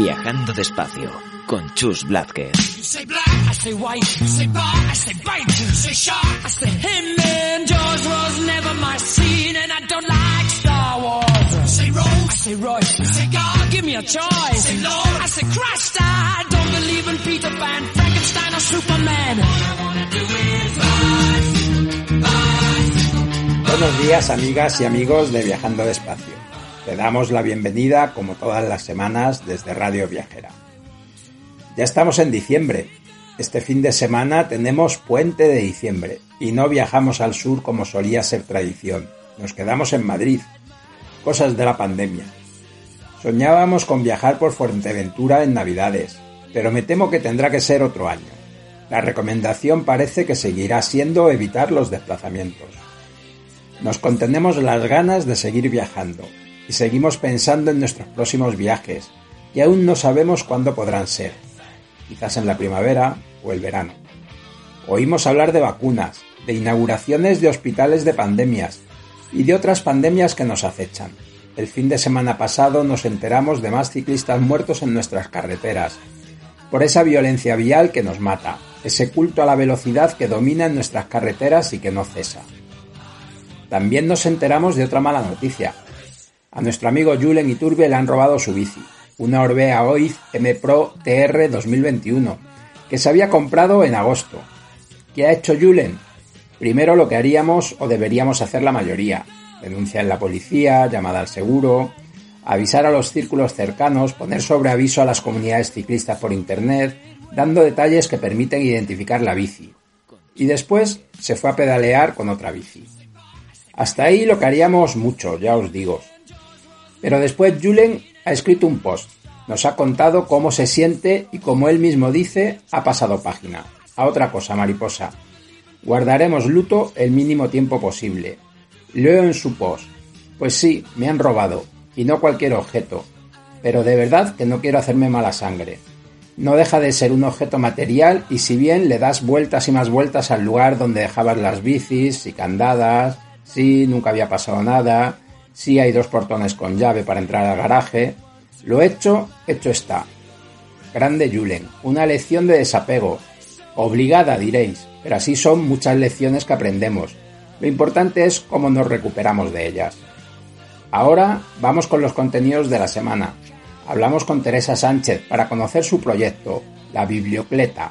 Viajando despacio con Chus Blázquez. Buenos días amigas y amigos de Viajando Despacio. Te damos la bienvenida como todas las semanas desde Radio Viajera. Ya estamos en diciembre. Este fin de semana tenemos puente de diciembre y no viajamos al sur como solía ser tradición. Nos quedamos en Madrid. Cosas de la pandemia. Soñábamos con viajar por Fuerteventura en Navidades, pero me temo que tendrá que ser otro año. La recomendación parece que seguirá siendo evitar los desplazamientos. Nos contenemos las ganas de seguir viajando y seguimos pensando en nuestros próximos viajes, que aún no sabemos cuándo podrán ser, quizás en la primavera o el verano. Oímos hablar de vacunas, de inauguraciones de hospitales de pandemias y de otras pandemias que nos acechan. El fin de semana pasado nos enteramos de más ciclistas muertos en nuestras carreteras, por esa violencia vial que nos mata, ese culto a la velocidad que domina en nuestras carreteras y que no cesa. También nos enteramos de otra mala noticia. A nuestro amigo Julen Iturbe le han robado su bici, una Orbea Oiz M Pro TR 2021, que se había comprado en agosto. ¿Qué ha hecho Julen? Primero lo que haríamos o deberíamos hacer la mayoría, denunciar en la policía, llamada al seguro, avisar a los círculos cercanos, poner sobre aviso a las comunidades ciclistas por internet, dando detalles que permiten identificar la bici. Y después se fue a pedalear con otra bici. Hasta ahí lo que haríamos mucho, ya os digo. Pero después Julen ha escrito un post, nos ha contado cómo se siente y como él mismo dice, ha pasado página. A otra cosa, mariposa. Guardaremos luto el mínimo tiempo posible. Leo en su post. Pues sí, me han robado, y no cualquier objeto. Pero de verdad que no quiero hacerme mala sangre. No deja de ser un objeto material y si bien le das vueltas y más vueltas al lugar donde dejabas las bicis y candadas, sí, nunca había pasado nada, sí hay dos portones con llave para entrar al garaje, lo hecho, hecho está. Grande Julen, una lección de desapego. Obligada, diréis, pero así son muchas lecciones que aprendemos. Lo importante es cómo nos recuperamos de ellas. Ahora vamos con los contenidos de la semana. Hablamos con Teresa Sánchez para conocer su proyecto, la Bibliocleta,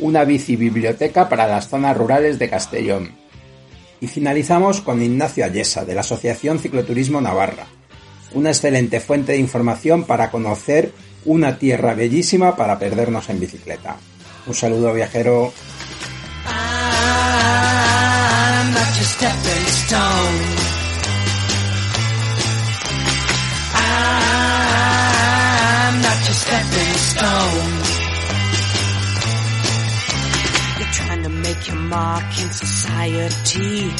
una bici biblioteca para las zonas rurales de Castellón. Y finalizamos con Ignacio Ayesa, de la Asociación Cicloturismo Navarra, una excelente fuente de información para conocer una tierra bellísima para perdernos en bicicleta. Un saludo viajero. Make your mark in society.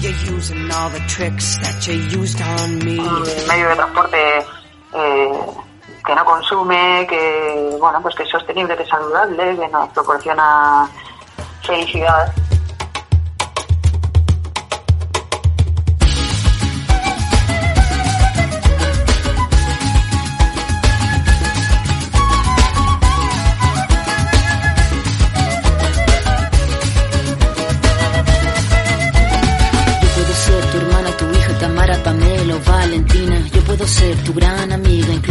You're using all the tricks that you used on me. un medio de transporte eh, que no consume, que bueno pues que es sostenible, que es saludable, que nos proporciona felicidad.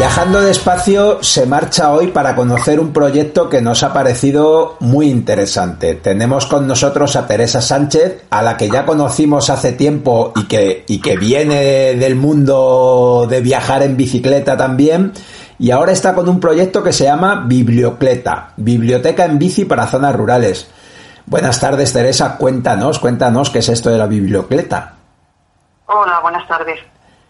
Viajando despacio se marcha hoy para conocer un proyecto que nos ha parecido muy interesante. Tenemos con nosotros a Teresa Sánchez, a la que ya conocimos hace tiempo y que, y que viene del mundo de viajar en bicicleta también. Y ahora está con un proyecto que se llama Bibliocleta, Biblioteca en bici para zonas rurales. Buenas tardes, Teresa. Cuéntanos, cuéntanos qué es esto de la bibliocleta. Hola, buenas tardes.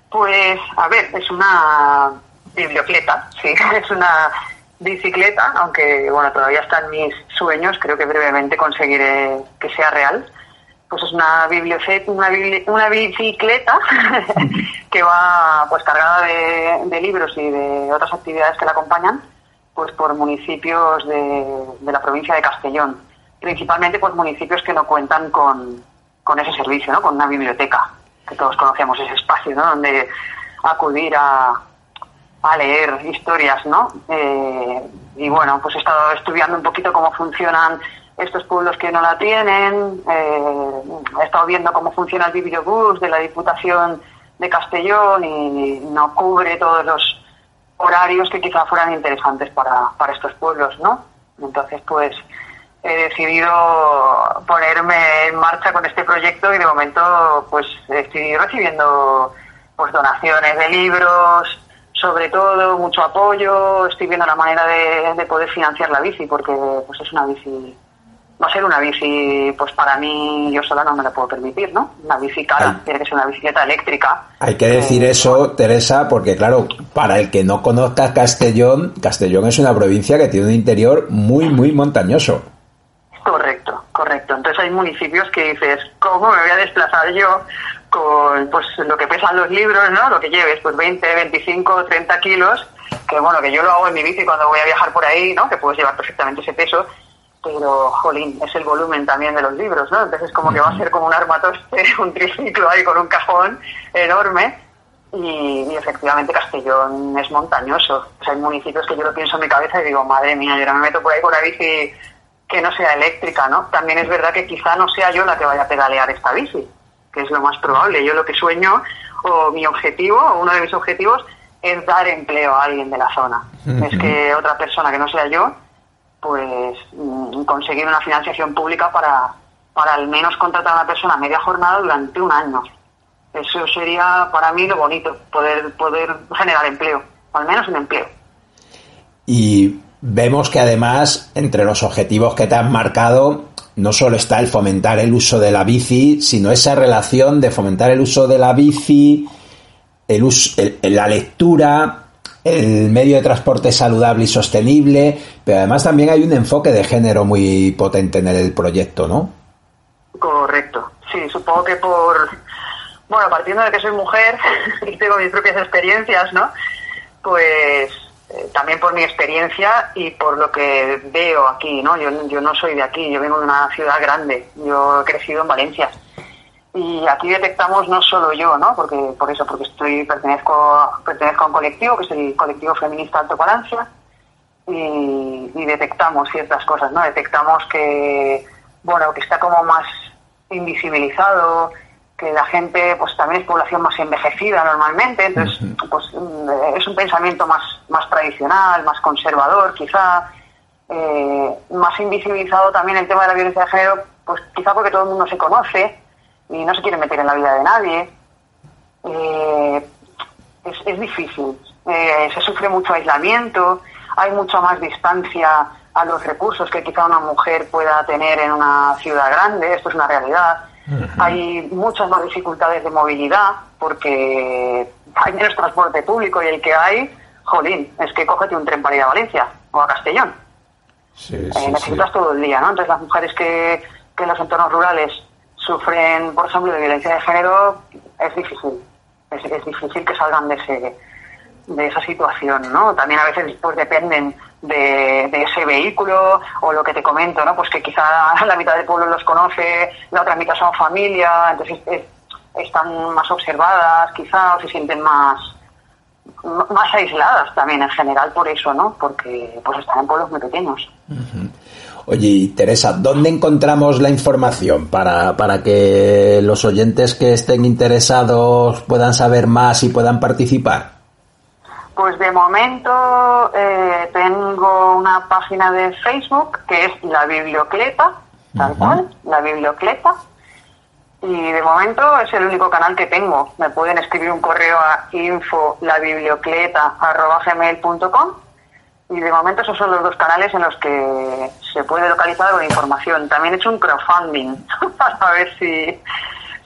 Pues, a ver, es una bibliocleta, sí, es una bicicleta, aunque, bueno, todavía están mis sueños, creo que brevemente conseguiré que sea real. Pues es una, biblioce- una, una bicicleta que va pues cargada de, de libros y de otras actividades que la acompañan, pues por municipios de, de la provincia de Castellón. Principalmente pues municipios que no cuentan con, con ese servicio, ¿no? Con una biblioteca, que todos conocemos ese espacio, ¿no? Donde acudir a, a leer historias, ¿no? Eh, y bueno, pues he estado estudiando un poquito cómo funcionan estos pueblos que no la tienen, eh, he estado viendo cómo funciona el bibliobús de la Diputación de Castellón y no cubre todos los horarios que quizá fueran interesantes para, para estos pueblos, ¿no? Entonces, pues he decidido ponerme en marcha con este proyecto y de momento, pues estoy recibiendo pues donaciones de libros, sobre todo mucho apoyo, estoy viendo la manera de, de poder financiar la bici porque pues es una bici va a ser una bici, pues para mí, yo sola no me la puedo permitir, ¿no? Una bici cara, Ay. tiene que ser una bicicleta eléctrica. Hay que decir Eh, eso, Teresa, porque claro, para el que no conozca Castellón, Castellón es una provincia que tiene un interior muy, muy montañoso. Correcto, correcto. Entonces hay municipios que dices, ¿cómo me voy a desplazar yo con pues lo que pesan los libros, ¿no? Lo que lleves, pues 20, 25, 30 kilos, que bueno, que yo lo hago en mi bici cuando voy a viajar por ahí, ¿no? Que puedes llevar perfectamente ese peso, pero, jolín, es el volumen también de los libros, ¿no? Entonces como que va a ser como un armatoste, un triciclo ahí con un cajón enorme, y, y efectivamente Castellón es montañoso. O sea, hay municipios que yo lo pienso en mi cabeza y digo, madre mía, yo no me meto por ahí con una bici que no sea eléctrica, ¿no? También es verdad que quizá no sea yo la que vaya a pedalear esta bici, que es lo más probable. Yo lo que sueño, o mi objetivo, o uno de mis objetivos, es dar empleo a alguien de la zona. Es que otra persona que no sea yo, pues mm, conseguir una financiación pública para, para al menos contratar a una persona a media jornada durante un año. Eso sería para mí lo bonito, poder, poder generar empleo, al menos un empleo. Y vemos que además, entre los objetivos que te han marcado, no solo está el fomentar el uso de la bici, sino esa relación de fomentar el uso de la bici, el uso, la lectura, el medio de transporte saludable y sostenible, pero además también hay un enfoque de género muy potente en el proyecto, ¿no? Correcto. Sí, supongo que por. Bueno, partiendo de que soy mujer y tengo mis propias experiencias, ¿no? Pues también por mi experiencia y por lo que veo aquí, ¿no? Yo, yo no soy de aquí, yo vengo de una ciudad grande, yo he crecido en Valencia. Y aquí detectamos no solo yo, ¿no? Porque por eso, porque estoy pertenezco pertenezco a un colectivo que es el colectivo feminista Alto Palancia y, y detectamos ciertas cosas, ¿no? Detectamos que, bueno, que está como más invisibilizado, que la gente, pues también es población más envejecida normalmente, entonces, pues mm, es un pensamiento más, más tradicional, más conservador, quizá, eh, más invisibilizado también el tema de la violencia de género, pues quizá porque todo el mundo se conoce y no se quiere meter en la vida de nadie. Eh, es, es difícil. Eh, se sufre mucho aislamiento. hay mucha más distancia a los recursos que quizá una mujer pueda tener en una ciudad grande, esto es una realidad. Hay muchas más dificultades de movilidad porque hay menos transporte público y el que hay, jolín, es que cógete un tren para ir a Valencia o a Castellón. Sí, Eh, sí, sí. necesitas todo el día, ¿no? Entonces las mujeres que, que en los entornos rurales sufren, por ejemplo, de violencia de género, es difícil. Es, es difícil que salgan de ese de esa situación, ¿no? También a veces pues dependen de, de ese vehículo o lo que te comento, ¿no? Pues que quizá la mitad del pueblo los conoce, la otra mitad son familia, entonces es- están más observadas quizá o se sienten más más aisladas también en general por eso, ¿no? Porque pues están en pueblos muy pequeños. Oye, Teresa, ¿dónde encontramos la información para, para que los oyentes que estén interesados puedan saber más y puedan participar? Pues de momento eh, tengo una página de Facebook que es La Bibliocleta, tal cual, La Bibliocleta. Y de momento es el único canal que tengo. Me pueden escribir un correo a info labibliocleta.gmail.com y de momento esos son los dos canales en los que se puede localizar de información. También he hecho un crowdfunding para ver si,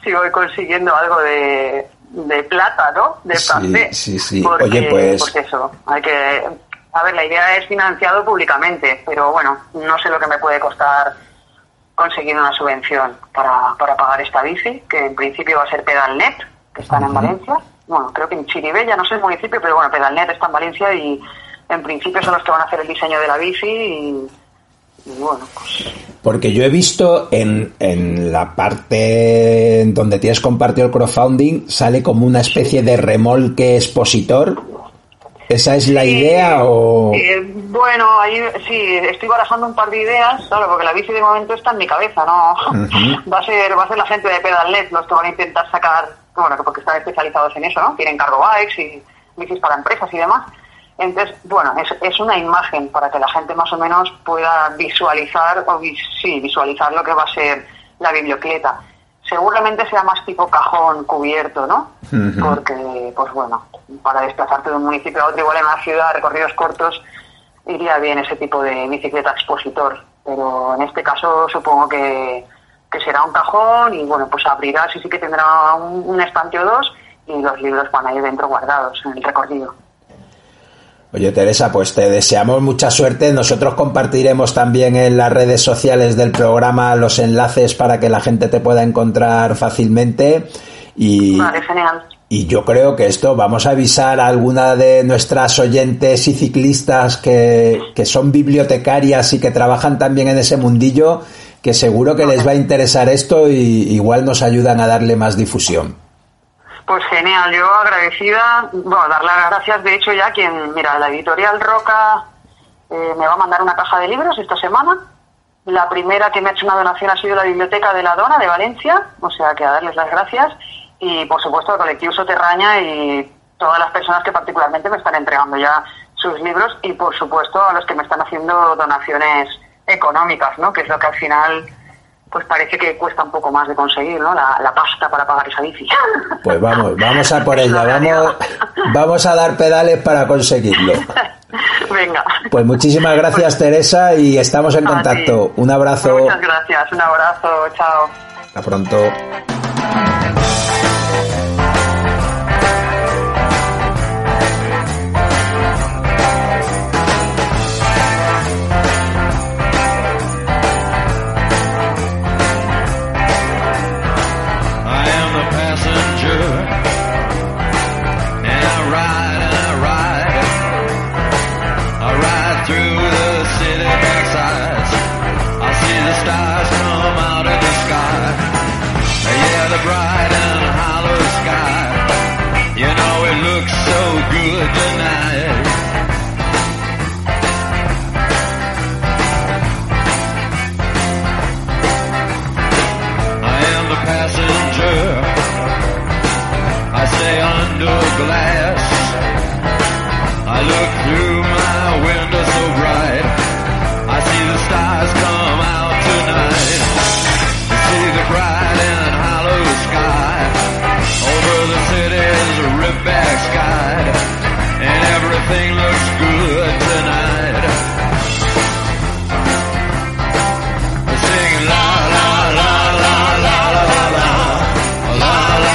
si voy consiguiendo algo de, de plata, ¿no? De Sí, sí, sí. Porque, Oye, pues- pues eso, hay que... A ver, la idea es financiado públicamente, pero bueno, no sé lo que me puede costar conseguir una subvención para, para pagar esta bici, que en principio va a ser Pedalnet, que están en Valencia. Bueno, creo que en Chiribella, no sé el municipio, pero bueno, Pedalnet está en Valencia y en principio son los que van a hacer el diseño de la bici y, y bueno, pues Porque yo he visto en, en la parte donde tienes compartido el crowdfunding, sale como una especie de remolque expositor. ¿Esa es la idea o...? eh, bueno, ahí sí, estoy barajando un par de ideas, claro, porque la bici de momento está en mi cabeza, ¿no? va a ser va a ser la gente de Pedalnet los que van a intentar sacar, bueno, porque están especializados en eso, ¿no? Tienen cargo bikes y bicis para empresas y demás. Entonces, bueno, es, es una imagen para que la gente más o menos pueda visualizar, o vis- sí, visualizar lo que va a ser la bibliocleta. Seguramente sea más tipo cajón cubierto, ¿no? Porque, pues bueno, para desplazarte de un municipio a otro, igual en una ciudad, recorridos cortos, iría bien ese tipo de bicicleta expositor. Pero en este caso supongo que, que será un cajón y bueno, pues abrirá, sí, sí que tendrá un, un estante o dos y los libros van a ir dentro guardados en el recorrido. Oye, Teresa, pues te deseamos mucha suerte. Nosotros compartiremos también en las redes sociales del programa los enlaces para que la gente te pueda encontrar fácilmente. Y, Vale, genial. y yo creo que esto, vamos a avisar a alguna de nuestras oyentes y ciclistas que, que son bibliotecarias y que trabajan también en ese mundillo, que seguro que les va a interesar esto y igual nos ayudan a darle más difusión. Pues genial, yo agradecida, bueno, darle las gracias, de hecho ya quien, mira, la editorial Roca eh, me va a mandar una caja de libros esta semana. La primera que me ha hecho una donación ha sido la Biblioteca de la Dona de Valencia, o sea que a darles las gracias. Y por supuesto al colectivo Soterraña y todas las personas que particularmente me están entregando ya sus libros y por supuesto a los que me están haciendo donaciones económicas, ¿no? Que es lo que al final pues parece que cuesta un poco más de conseguir, ¿no? La, la pasta para pagar esa bici. Pues vamos, vamos a por ella, vamos, vamos a dar pedales para conseguirlo. Venga. Pues muchísimas gracias Teresa y estamos en contacto. Un abrazo. Muchas gracias, un abrazo, chao. Hasta pronto.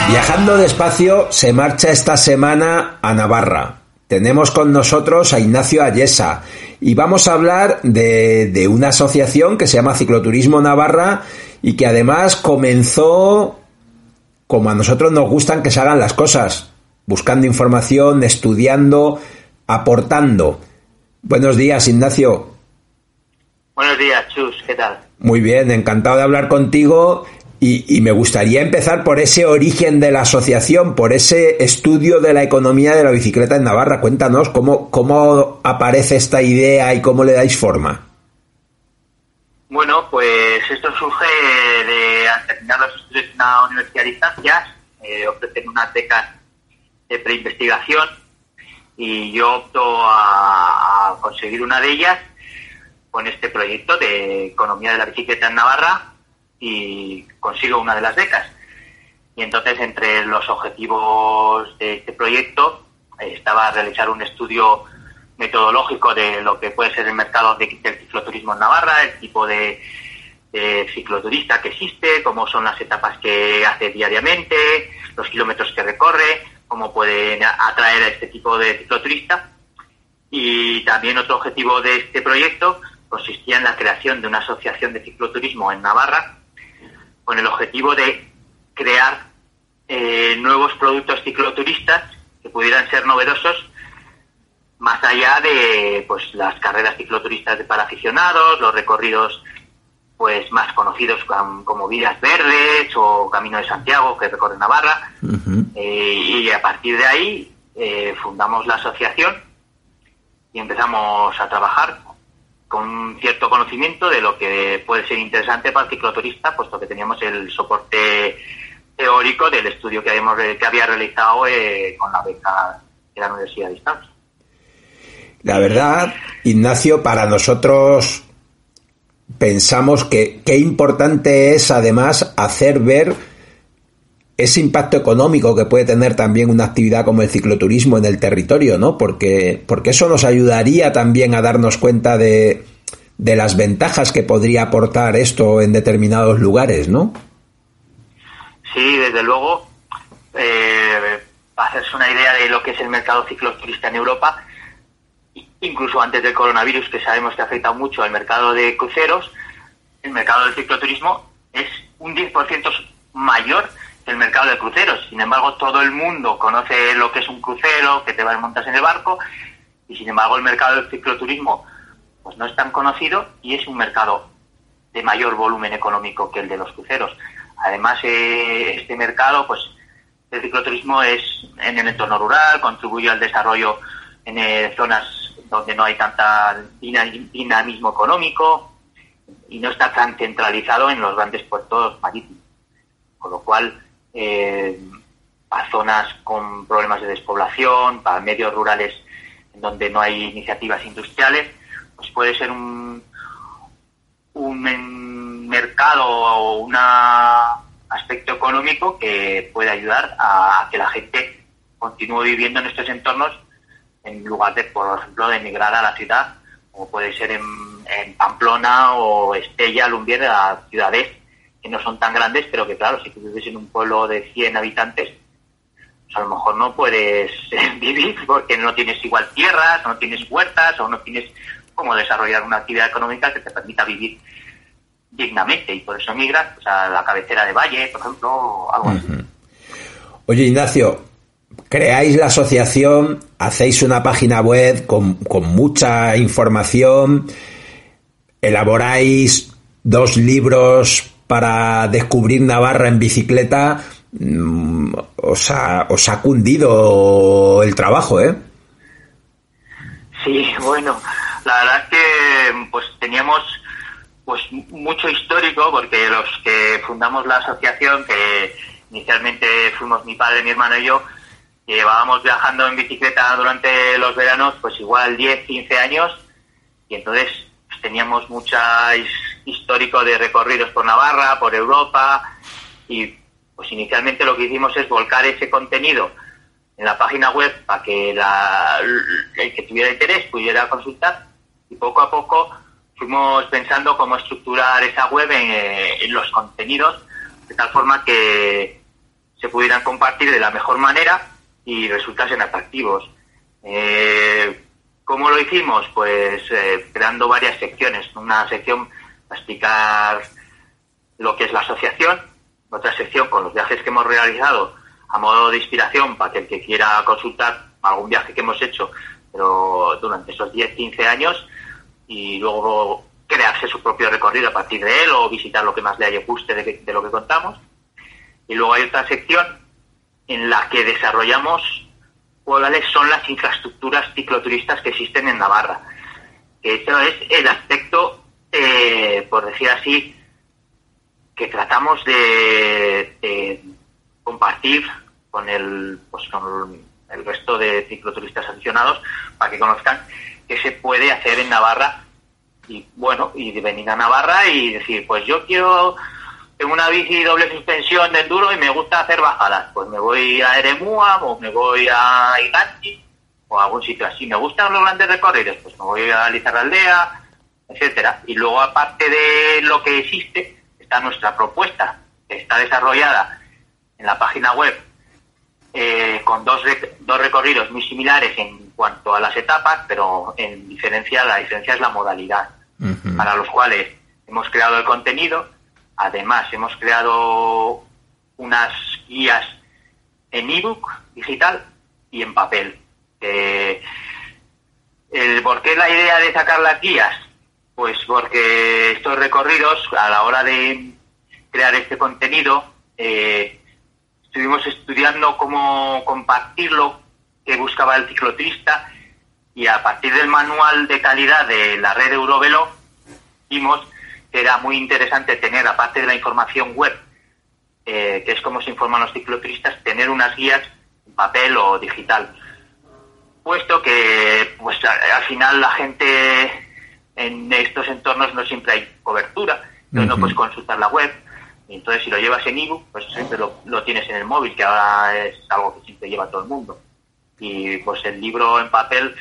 Viajando despacio se marcha esta semana a Navarra. Tenemos con nosotros a Ignacio Ayesa y vamos a hablar de, de, una asociación que se llama Cicloturismo Navarra y que además comenzó como a nosotros nos gustan que se hagan las cosas, buscando información, estudiando, aportando. Buenos días, Ignacio. Buenos días, Chus, ¿qué tal? Muy bien, encantado de hablar contigo y, me gustaría empezar por ese origen de la asociación, por ese estudio de la economía de la bicicleta en Navarra. Cuéntanos cómo, cómo aparece esta idea y cómo le dais forma. Bueno, pues esto surge de al terminar los estudios en una universidad de distancias, ofrecen unas becas de preinvestigación y yo opto a conseguir una de ellas con este proyecto de economía de la bicicleta en Navarra y consigo una de las becas. Y entonces entre los objetivos de este proyecto eh, estaba realizar un estudio metodológico de lo que puede ser el mercado de, del cicloturismo en Navarra, el tipo de, de, cicloturista que existe, cómo son las etapas que hace diariamente, los kilómetros que recorre, cómo pueden atraer a este tipo de cicloturista. Y también otro objetivo de este proyecto consistía en la creación de una asociación de cicloturismo en Navarra con el objetivo de crear eh, nuevos productos cicloturistas que pudieran ser novedosos más allá de pues las carreras cicloturistas para aficionados, los recorridos pues más conocidos como, como Vidas Verdes o Camino de Santiago que recorre Navarra uh -huh. eh, y a partir de ahí eh, fundamos la asociación y empezamos a trabajar con cierto conocimiento de lo que puede ser interesante para el cicloturista, puesto que teníamos el soporte teórico del estudio que, habíamos, que había realizado eh, con la beca de la Universidad de Distancia. La verdad, Ignacio, para nosotros pensamos que qué importante es además hacer ver ese impacto económico que puede tener también una actividad como el cicloturismo en el territorio, ¿no? Porque, porque eso nos ayudaría también a darnos cuenta de, de las ventajas que podría aportar esto en determinados lugares, ¿no? Sí, desde luego, eh, para hacerse una idea de lo que es el mercado cicloturista en Europa, incluso antes del coronavirus, que sabemos que afecta mucho al mercado de cruceros, el mercado del cicloturismo es un 10% mayor el mercado de cruceros. Sin embargo, todo el mundo conoce lo que es un crucero, que te vas montas en el barco, y sin embargo el mercado del cicloturismo pues no es tan conocido y es un mercado de mayor volumen económico que el de los cruceros. Además, eh, este mercado, pues, el cicloturismo es en el entorno rural, contribuye al desarrollo en eh, zonas donde no hay tanta dinamismo económico y no está tan centralizado en los grandes puertos marítimos. Con lo cual, eh, a zonas con problemas de despoblación, para medios rurales donde no hay iniciativas industriales, pues puede ser un, un mercado o un aspecto económico que puede ayudar a, que la gente continúe viviendo en estos entornos en lugar de, por ejemplo, de emigrar a la ciudad, como puede ser en, en Pamplona o Estella, Lumbier, a ciudades que no son tan grandes, pero que claro, si tú vives en un pueblo de 100 habitantes, pues a lo mejor no puedes vivir porque no tienes igual tierras, no tienes huertas o no tienes cómo desarrollar una actividad económica que te permita vivir dignamente y por eso migras pues, a la cabecera de valle, por ejemplo, o algo así. Oye, Ignacio, creáis la asociación, hacéis una página web con, con mucha información, elaboráis dos libros para descubrir Navarra en bicicleta, os ha, os ha cundido el trabajo, ¿eh? Sí, bueno, la verdad es que pues teníamos pues mucho histórico porque los que fundamos la asociación, que inicialmente fuimos mi padre, mi hermano y yo, llevábamos viajando en bicicleta durante los veranos pues igual 10, 15 años y entonces pues, teníamos mucha histórico de recorridos por Navarra, por Europa y pues inicialmente lo que hicimos es volcar ese contenido en la página web para que la, el que tuviera interés pudiera consultar y poco a poco fuimos pensando cómo estructurar esa web en, en los contenidos de tal forma que se pudieran compartir de la mejor manera y resultasen atractivos. Eh, ¿Cómo lo hicimos? Pues eh, creando varias secciones. Una sección para explicar lo que es la asociación, otra sección con los viajes que hemos realizado a modo de inspiración para que el que quiera consultar algún viaje que hemos hecho pero durante esos 10, 15 años y luego crearse su propio recorrido a partir de él o visitar lo que más le haya guste de, de lo que contamos. Y luego hay otra sección en la que desarrollamos cuáles son las infraestructuras cicloturistas que existen en Navarra. Eso es el aspecto, eh, por decir así, que tratamos de, compartir con el, pues con el resto de cicloturistas aficionados para que conozcan qué se puede hacer en Navarra y bueno, y venir a Navarra y decir, pues yo quiero tengo una bici doble suspensión de enduro y me gusta hacer bajadas, pues me voy a Eremua o me voy a Iganti o a algún sitio así. Me gustan los grandes recorridos, pues me voy a Aldea, etcétera. Y luego aparte de lo que existe, está nuestra propuesta, que está desarrollada en la página web eh, con dos, dos recorridos muy similares en cuanto a las etapas, pero en diferencia, la diferencia es la modalidad, para los cuales hemos creado el contenido, además hemos creado unas guías en ebook digital y en papel. el, ¿Por qué la idea de sacar las guías? Pues porque estos recorridos, a la hora de crear este contenido, eh, estuvimos estudiando cómo compartirlo que buscaba el ciclotrista y a partir del manual de calidad de la red Eurovelo vimos que era muy interesante tener, aparte de la información web, eh, que es como se informan los ciclotristas, tener unas guías en papel o digital. Puesto que pues al final la gente en estos entornos no siempre hay cobertura, entonces no puedes consultar la web, entonces, si lo llevas en ebook, pues siempre lo, tienes en el móvil, que ahora es algo que siempre lleva todo el mundo. Y pues el libro en papel,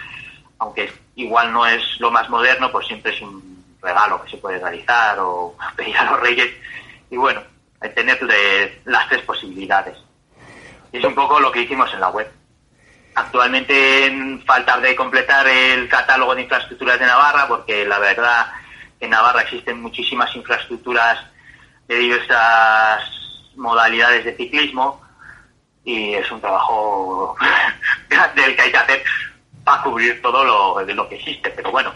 aunque igual no es lo más moderno, pues siempre es un regalo que se puede realizar o pedir a los reyes. Y bueno, hay tener las tres posibilidades. Y es un poco lo que hicimos en la web. Actualmente falta de completar el catálogo de infraestructuras de Navarra, porque la verdad en Navarra existen muchísimas infraestructuras de diversas modalidades de ciclismo y es un trabajo grande el que hay que hacer para cubrir todo lo, de lo que existe. Pero bueno,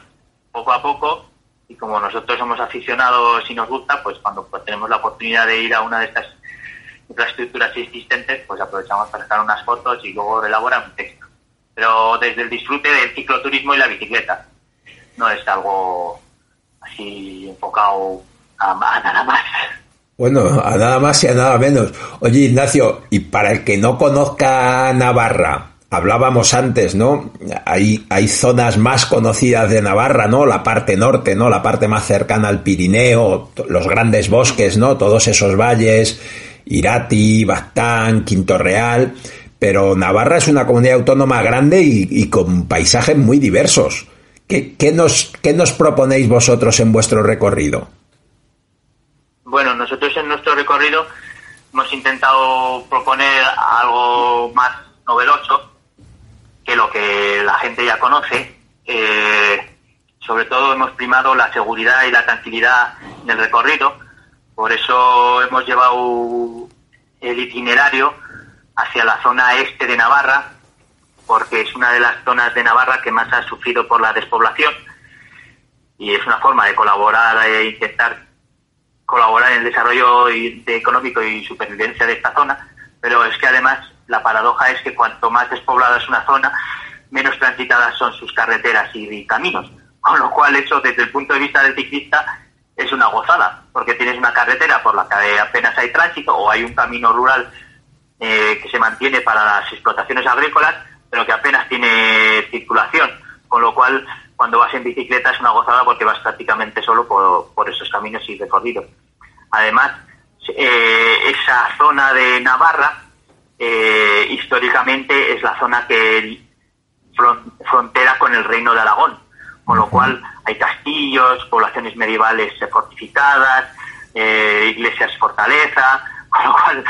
poco a poco, y como nosotros somos aficionados y nos gusta, pues cuando tenemos la oportunidad de ir a una de estas infraestructuras existentes, pues aprovechamos para sacar unas fotos y luego elaborar un texto. Pero desde el disfrute del cicloturismo y la bicicleta. No es algo así enfocado a nada más. Bueno, a nada más y a nada menos. Oye, Ignacio, y para el que no conozca Navarra, hablábamos antes, ¿no? Hay, hay zonas más conocidas de Navarra, ¿no? La parte norte, ¿no? La parte más cercana al Pirineo, los grandes bosques, ¿no? Todos esos valles, Irati, Bastán, Quinto Real. Pero Navarra es una comunidad autónoma grande y, con paisajes muy diversos. ¿Qué, nos, ¿Qué nos proponéis vosotros en vuestro recorrido? Bueno, nosotros en nuestro recorrido hemos intentado proponer algo más novedoso que lo que la gente ya conoce. Eh, sobre todo hemos primado la seguridad y la tranquilidad del recorrido. Por eso hemos llevado el itinerario hacia la zona este de Navarra, porque es una de las zonas de Navarra que más ha sufrido por la despoblación y es una forma de colaborar e intentar colaborar en el desarrollo económico y supervivencia de esta zona, pero es que además la paradoja es que cuanto más despoblada es una zona, menos transitadas son sus carreteras y caminos, con lo cual eso desde el punto de vista del ciclista es una gozada, porque tienes una carretera por la que apenas hay tránsito o hay un camino rural eh, que se mantiene para las explotaciones agrícolas, pero que apenas tiene circulación, con lo cual cuando vas en bicicleta es una gozada porque vas prácticamente solo por, por esos caminos y recorridos. Además, eh, esa zona de Navarra eh, históricamente es la zona que frontera con el reino de Aragón, con lo cual hay castillos, poblaciones medievales fortificadas, eh, iglesias fortaleza, con lo cual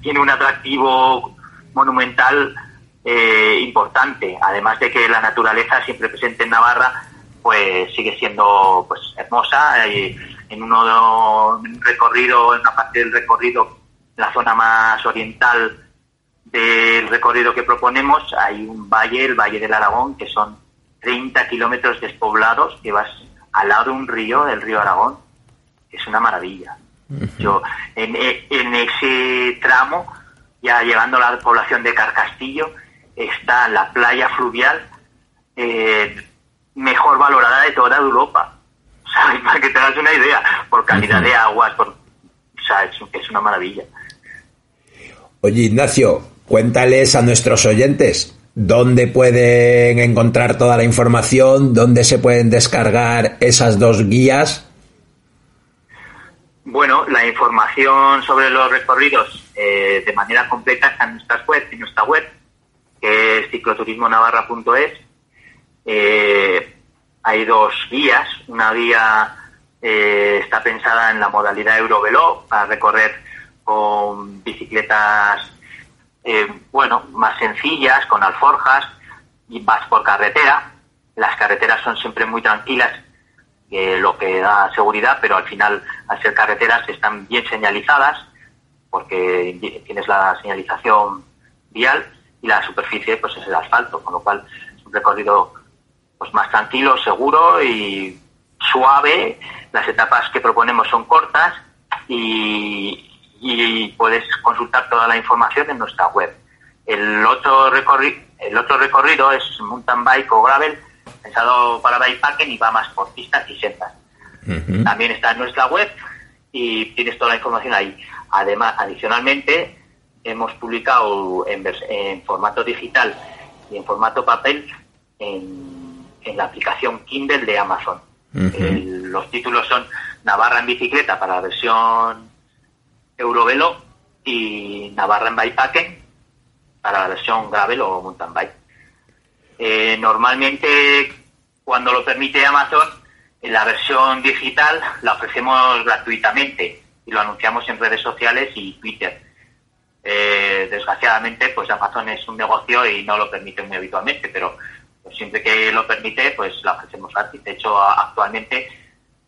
tiene un atractivo monumental eh, importante, además de que la naturaleza siempre presente en Navarra pues sigue siendo pues hermosa y en uno un recorrido en una parte del recorrido la zona más oriental del recorrido que proponemos hay un valle el valle del Aragón que son 30 kilómetros despoblados que vas al lado de un río el río Aragón. Es una maravilla yo en, en ese tramo ya llegando a la población de Carcastillo está la playa fluvial eh, mejor valorada de toda Europa. ¿Sabes? Para que te das una idea, por calidad de aguas, por, o sea, es, es una maravilla. Oye, Ignacio, cuéntales a nuestros oyentes dónde pueden encontrar toda la información, dónde se pueden descargar esas dos guías. Bueno, la información sobre los recorridos eh, de manera completa está en nuestra web, en nuestra web, que es cicloturismonavarra.es. Eh, hay dos guías. Una guía eh, está pensada en la modalidad Eurovelo para recorrer con bicicletas, eh, bueno, más sencillas, con alforjas y vas por carretera. Las carreteras son siempre muy tranquilas, lo que da seguridad, pero al final, al ser carreteras, están bien señalizadas porque tienes la señalización vial y la superficie pues es el asfalto, con lo cual es un recorrido pues más tranquilo, seguro y suave. Las etapas que proponemos son cortas y, y puedes consultar toda la información en nuestra web. El otro, recorri el otro recorrido es mountain bike o gravel, pensado para bikepacking y va más por pistas y sendas. También está en nuestra web y tienes toda la información ahí. Además, adicionalmente, hemos publicado en, en formato digital y en formato papel en, en la aplicación Kindle de Amazon. El, los títulos son Navarra en bicicleta para la versión Eurovelo y Navarra en bikepacking para la versión gravel o mountain bike. Eh, normalmente, cuando lo permite Amazon, la versión digital la ofrecemos gratuitamente y lo anunciamos en redes sociales y Twitter. Eh, desgraciadamente, pues Amazon es un negocio y no lo permite muy habitualmente, pero pues, siempre que lo permite, pues la ofrecemos gratis. De hecho, actualmente,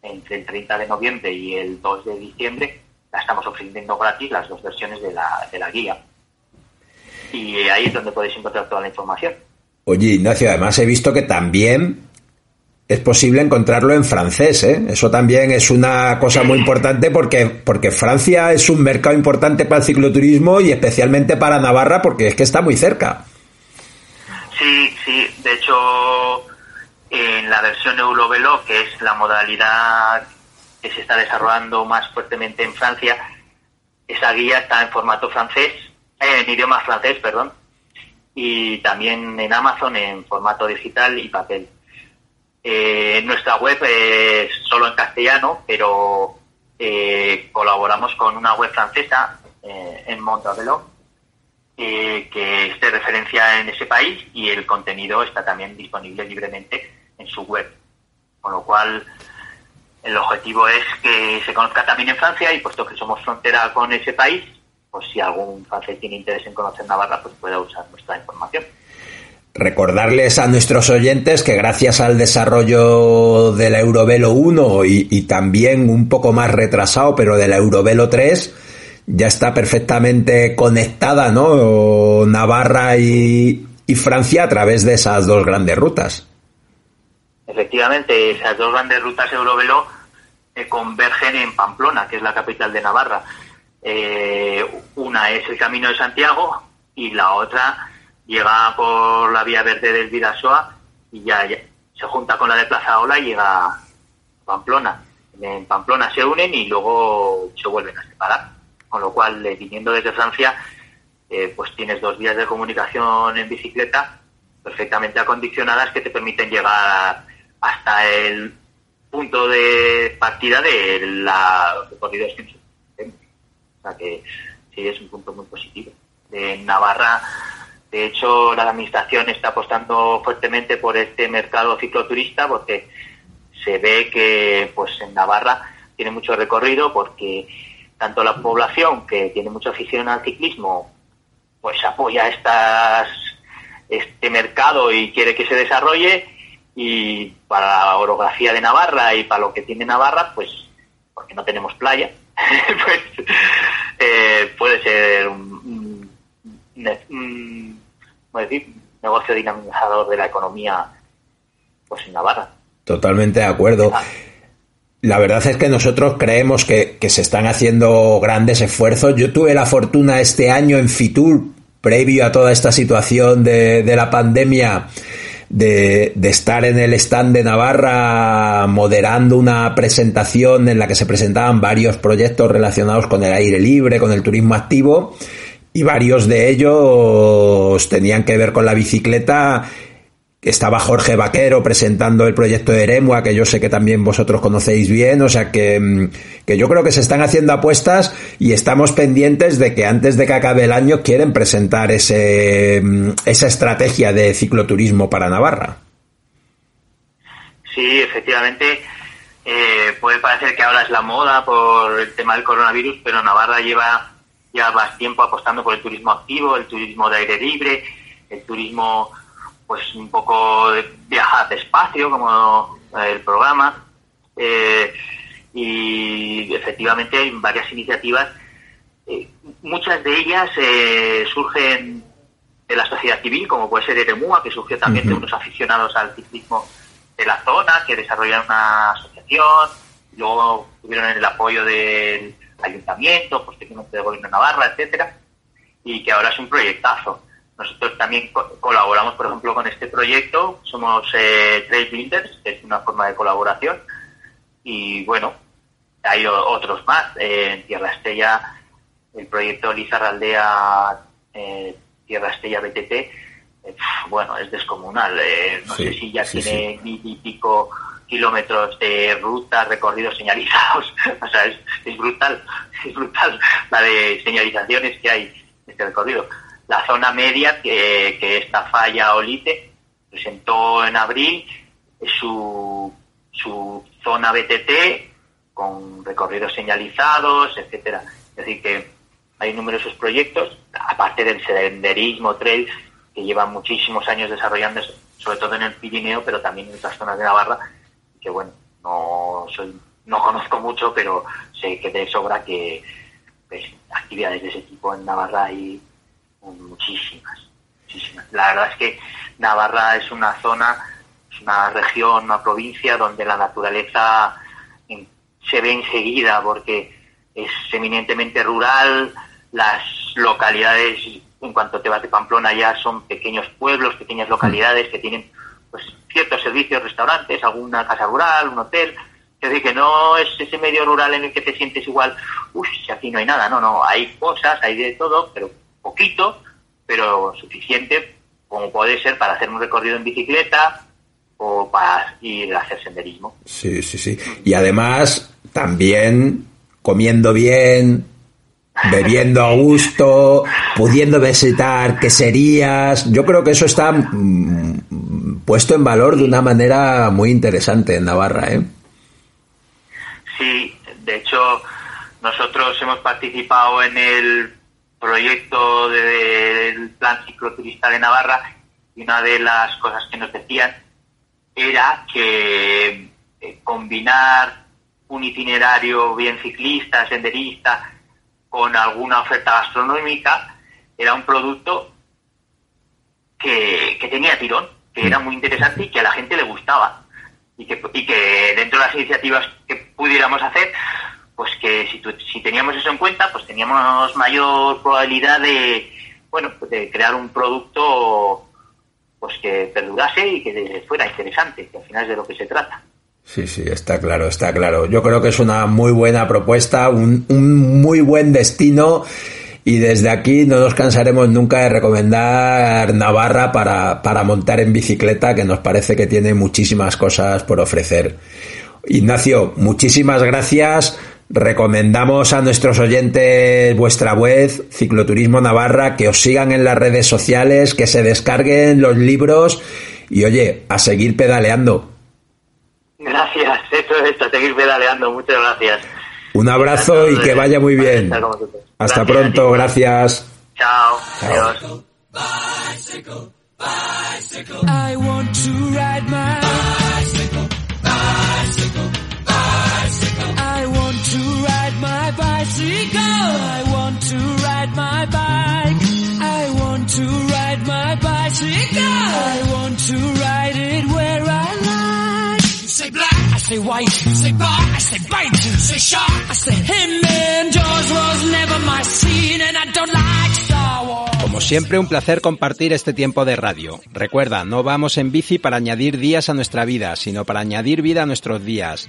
entre el 30 de noviembre y el 2 de diciembre, la estamos ofreciendo gratis las dos versiones de la, de la guía. Y ahí es donde podéis encontrar toda la información. Oye, Ignacio, además he visto que también es posible encontrarlo en francés, ¿eh? Eso también es una cosa muy importante porque, porque Francia es un mercado importante para el cicloturismo y especialmente para Navarra porque es que está muy cerca. Sí, sí, de hecho en la versión Eurovelo, que es la modalidad que se está desarrollando más fuertemente en Francia, esa guía está en formato francés, eh, en idioma francés, perdón, y también en Amazon en formato digital y papel. Eh, nuestra web es solo en castellano, pero eh, colaboramos con una web francesa eh, en Montavelo eh, que es de referencia en ese país y el contenido está también disponible libremente en su web. Con lo cual, el objetivo es que se conozca también en Francia y puesto que somos frontera con ese país, pues si algún francés tiene interés en conocer Navarra, pues pueda usar nuestra información. Recordarles a nuestros oyentes que gracias al desarrollo de la Eurovelo 1 y, y, también un poco más retrasado, pero de la Eurovelo 3, ya está perfectamente conectada, ¿no? Navarra y, y Francia a través de esas dos grandes rutas. Efectivamente, esas dos grandes rutas Eurovelo eh, convergen en Pamplona, que es la capital de Navarra. Eh, una es el Camino de Santiago y la otra llega por la vía verde del Vidasoa y ya, se junta con la de Plaza Ola y llega a Pamplona. En Pamplona se unen y luego se vuelven a separar. Con lo cual, eh, viniendo desde Francia, eh, pues tienes dos vías de comunicación en bicicleta perfectamente acondicionadas que te permiten llegar hasta el punto de partida de la recorrido extenso. Que sí es un punto muy positivo. En Navarra de hecho, la administración está apostando fuertemente por este mercado cicloturista porque se ve que pues en Navarra tiene mucho recorrido porque tanto la población que tiene mucha afición al ciclismo, pues apoya este mercado y quiere que se desarrolle, y para la orografía de Navarra y para lo que tiene Navarra, pues porque no tenemos playa, pues eh, puede ser un, un, decir? negocio dinamizador de la economía pues en Navarra. Totalmente de acuerdo. La verdad es que nosotros creemos que, que, se están haciendo grandes esfuerzos. Yo tuve la fortuna este año en Fitur, previo a toda esta situación de, de la pandemia, de, estar en el stand de Navarra moderando una presentación en la que se presentaban varios proyectos relacionados con el aire libre, con el turismo activo, y varios de ellos tenían que ver con la bicicleta estaba Jorge Vaquero presentando el proyecto de Eremua, que yo sé que también vosotros conocéis bien, o sea que, mm, que, yo creo que se están haciendo apuestas y estamos pendientes de que antes de que acabe el año quieren presentar ese, mm, esa estrategia de cicloturismo para Navarra. Sí, efectivamente, eh, puede parecer que ahora es la moda por el tema del coronavirus, pero Navarra lleva ya más tiempo apostando por el turismo activo, el turismo de aire libre, el turismo pues un poco de viajar despacio, como el programa. Eh, y efectivamente hay varias iniciativas. Eh, muchas de ellas eh, surgen de la sociedad civil, como puede ser Eremúa, que surgió también de unos aficionados al ciclismo de la zona, que desarrollaron una asociación, luego tuvieron el apoyo del ayuntamiento, posteriormente del gobierno de Navarra, etcétera, y que ahora es un proyectazo. Nosotros también colaboramos, por ejemplo, con este proyecto. Somos eh, Trail Builders, que es una forma de colaboración. Y bueno, hay otros más. Eh, en Tierra Estella, el proyecto Lizarraldea eh, Tierra Estella BTT, eh, bueno, es descomunal. no sé si ya tiene mil y pico kilómetros de ruta, recorridos señalizados. o sea, es, es brutal, es brutal la de señalizaciones que hay en este recorrido la zona media que, que esta falla Olite presentó en abril su, su zona BTT con recorridos señalizados, etcétera. Es decir, que hay numerosos proyectos, aparte del senderismo, trail, que llevan muchísimos años desarrollando, sobre todo en el Pirineo, pero también en otras zonas de Navarra, que bueno, no soy, no conozco mucho, pero sé que de sobra que pues, actividades de ese tipo en Navarra hay muchísimas, muchísimas. La verdad es que Navarra es una zona, es una región, una provincia donde la naturaleza se ve enseguida porque es eminentemente rural, las localidades, en cuanto te vas de Pamplona ya son pequeños pueblos, pequeñas localidades que tienen pues ciertos servicios, restaurantes, alguna casa rural, un hotel, es decir, que no es ese medio rural en el que te sientes igual, uff, aquí no hay nada, no, no, hay cosas, hay de todo, pero poquito, pero suficiente como puede ser para hacer un recorrido en bicicleta o para ir a hacer senderismo. Sí, sí, sí. Y además, también comiendo bien, bebiendo a gusto, pudiendo visitar queserías. Yo creo que eso está mm, puesto en valor de una manera muy interesante en Navarra, ¿eh? Sí, de hecho, nosotros hemos participado en el proyecto del plan cicloturista de Navarra y una de las cosas que nos decían era que eh, combinar un itinerario bien ciclista, senderista, con alguna oferta gastronómica era un producto que, que tenía tirón, que era muy interesante y que a la gente le gustaba. Y que, y que dentro de las iniciativas que pudiéramos hacer, pues que si, si teníamos eso en cuenta, pues teníamos mayor probabilidad de, bueno, pues de crear un producto pues que perdurase y que fuera interesante, que al final es de lo que se trata. Sí, sí, está claro, está claro. Yo creo que es una muy buena propuesta, un, un muy buen destino y desde aquí no nos cansaremos nunca de recomendar Navarra para, para montar en bicicleta, que nos parece que tiene muchísimas cosas por ofrecer. Ignacio, muchísimas gracias. Recomendamos a nuestros oyentes vuestra web, Cicloturismo Navarra, que os sigan en las redes sociales, que se descarguen los libros y oye, a seguir pedaleando. Gracias, eso es, a seguir pedaleando, muchas gracias. Un abrazo y que vaya muy bien. Hasta Gracias pronto, ti. gracias. Chao. Chao. Adiós. I want to ride my Como siempre, un placer compartir este tiempo de radio. Recuerda, no vamos en bici para añadir días a nuestra vida, sino para añadir vida a nuestros días.